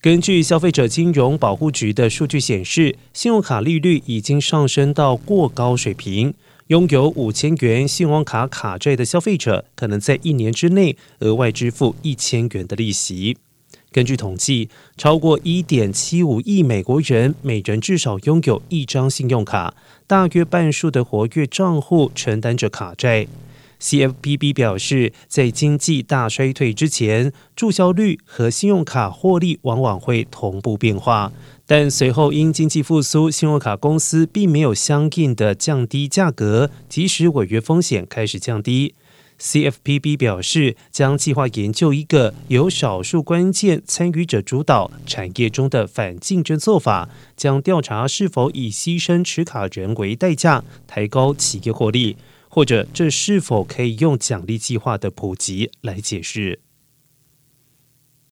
根据消费者金融保护局的数据显示，信用卡利率已经上升到过高水平。拥有五千元信用卡卡债的消费者，可能在一年之内额外支付一千元的利息。根据统计，超过一点七五亿美国人每人至少拥有一张信用卡，大约半数的活跃账户承担着卡债。CFPB 表示，在经济大衰退之前，注销率和信用卡获利往往会同步变化，但随后因经济复苏，信用卡公司并没有相应的降低价格，即使违约风险开始降低。CFPB 表示，将计划研究一个由少数关键参与者主导产业中的反竞争做法，将调查是否以牺牲持卡人为代价，抬高企业获利。或者，这是否可以用奖励计划的普及来解释？